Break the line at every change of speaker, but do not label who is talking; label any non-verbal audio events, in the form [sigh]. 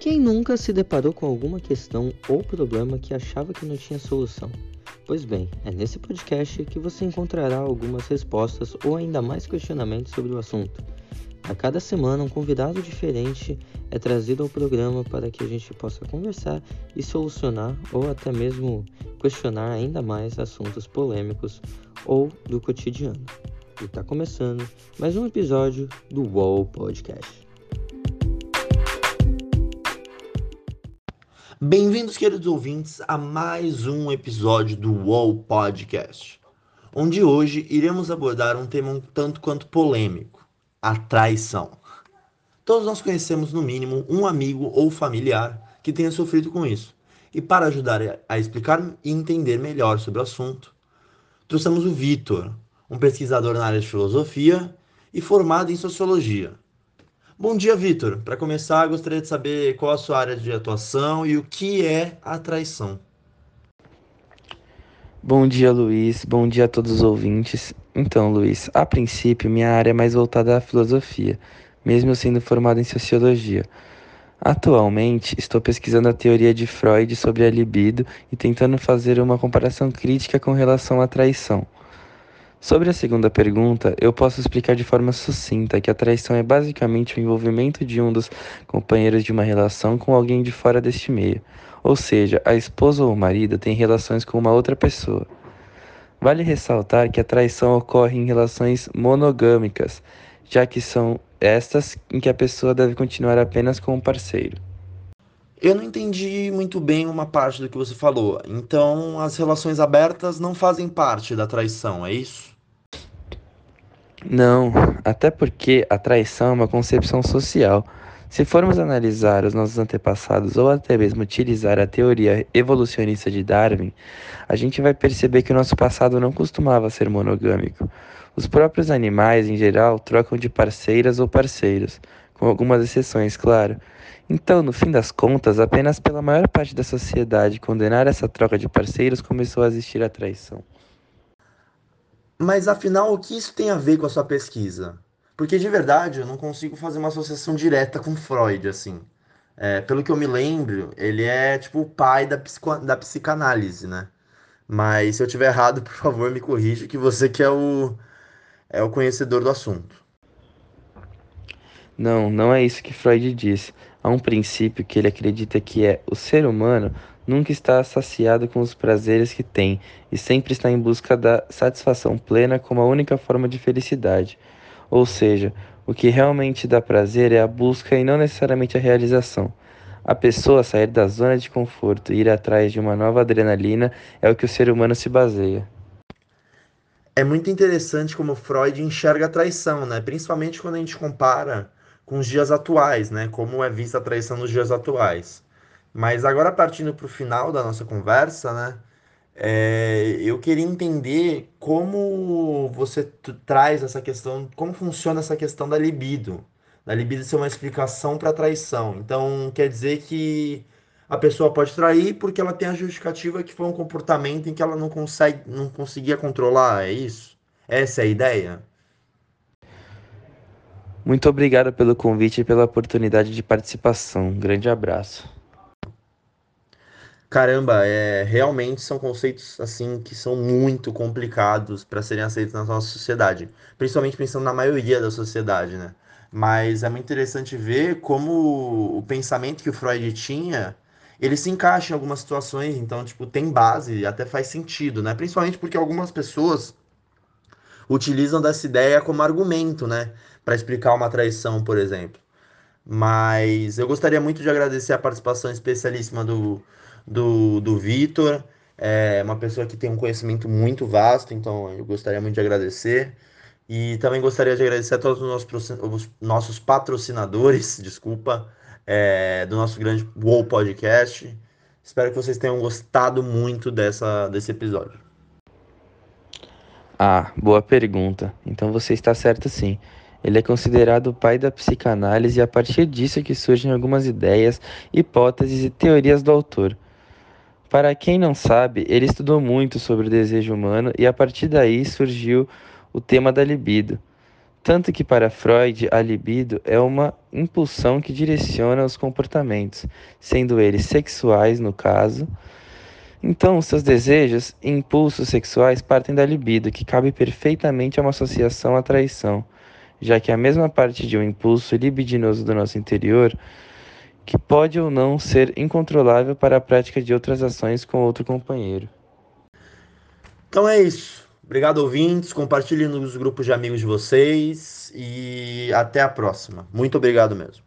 Quem nunca se deparou com alguma questão ou problema que achava que não tinha solução? Pois bem, é nesse podcast que você encontrará algumas respostas ou ainda mais questionamentos sobre o assunto. A cada semana, um convidado diferente é trazido ao programa para que a gente possa conversar e solucionar ou até mesmo questionar ainda mais assuntos polêmicos ou do cotidiano. E está começando mais um episódio do UOL Podcast.
Bem-vindos, queridos ouvintes, a mais um episódio do UOL Podcast, onde hoje iremos abordar um tema um tanto quanto polêmico: a traição. Todos nós conhecemos, no mínimo, um amigo ou familiar que tenha sofrido com isso. E para ajudar a explicar e entender melhor sobre o assunto, trouxemos o Vitor, um pesquisador na área de filosofia e formado em sociologia. Bom dia, Vitor. Para começar, gostaria de saber qual a sua área de atuação e o que é a traição.
Bom dia, Luiz. Bom dia a todos os ouvintes. Então, Luiz, a princípio, minha área é mais voltada à filosofia, mesmo eu sendo formado em sociologia. Atualmente, estou pesquisando a teoria de Freud sobre a libido e tentando fazer uma comparação crítica com relação à traição. Sobre a segunda pergunta, eu posso explicar de forma sucinta que a traição é basicamente o envolvimento de um dos companheiros de uma relação com alguém de fora deste meio, ou seja, a esposa ou o marido tem relações com uma outra pessoa. Vale ressaltar que a traição ocorre em relações monogâmicas, já que são estas em que a pessoa deve continuar apenas com o parceiro.
Eu não entendi muito bem uma parte do que você falou. Então, as relações abertas não fazem parte da traição, é isso?
Não, até porque a traição é uma concepção social. Se formos analisar os nossos antepassados ou até mesmo utilizar a teoria evolucionista de Darwin, a gente vai perceber que o nosso passado não costumava ser monogâmico. Os próprios animais, em geral, trocam de parceiras ou parceiros, com algumas exceções, claro. Então, no fim das contas, apenas pela maior parte da sociedade condenar essa troca de parceiros começou a existir a traição.
Mas afinal, o que isso tem a ver com a sua pesquisa? Porque de verdade eu não consigo fazer uma associação direta com Freud, assim. É, pelo que eu me lembro, ele é tipo o pai da, psico... da psicanálise, né? Mas se eu tiver errado, [laughs] por favor, me corrija, que você que é o, é o conhecedor do assunto.
Não, não é isso que Freud diz. Há um princípio que ele acredita que é o ser humano nunca está saciado com os prazeres que tem e sempre está em busca da satisfação plena como a única forma de felicidade. Ou seja, o que realmente dá prazer é a busca e não necessariamente a realização. A pessoa sair da zona de conforto e ir atrás de uma nova adrenalina é o que o ser humano se baseia.
É muito interessante como Freud enxerga a traição, né? Principalmente quando a gente compara com os dias atuais, né? Como é vista a traição nos dias atuais. Mas agora partindo para o final da nossa conversa, né? É, eu queria entender como você traz essa questão, como funciona essa questão da libido, da libido ser uma explicação para a traição. Então, quer dizer que a pessoa pode trair porque ela tem a justificativa que foi um comportamento em que ela não consegue, não conseguia controlar, é isso? Essa é a ideia?
Muito obrigado pelo convite e pela oportunidade de participação. Um grande abraço.
Caramba, é, realmente são conceitos assim que são muito complicados para serem aceitos na nossa sociedade, principalmente pensando na maioria da sociedade, né? Mas é muito interessante ver como o pensamento que o Freud tinha, ele se encaixa em algumas situações, então, tipo, tem base, até faz sentido, né? Principalmente porque algumas pessoas utilizam dessa ideia como argumento, né? Para explicar uma traição, por exemplo. Mas eu gostaria muito de agradecer a participação especialíssima do, do, do Vitor. É uma pessoa que tem um conhecimento muito vasto, então eu gostaria muito de agradecer. E também gostaria de agradecer a todos os nossos, os nossos patrocinadores, [laughs] desculpa, é, do nosso grande WoW Podcast. Espero que vocês tenham gostado muito dessa, desse episódio.
Ah, boa pergunta. Então você está certo sim. Ele é considerado o pai da psicanálise e a partir disso é que surgem algumas ideias, hipóteses e teorias do autor. Para quem não sabe, ele estudou muito sobre o desejo humano e a partir daí surgiu o tema da libido. Tanto que para Freud, a libido é uma impulsão que direciona os comportamentos, sendo eles sexuais no caso. Então, seus desejos e impulsos sexuais partem da libido, que cabe perfeitamente a uma associação à traição, já que é a mesma parte de um impulso libidinoso do nosso interior que pode ou não ser incontrolável para a prática de outras ações com outro companheiro.
Então é isso. Obrigado, ouvintes. Compartilhem nos grupos de amigos de vocês e até a próxima. Muito obrigado mesmo.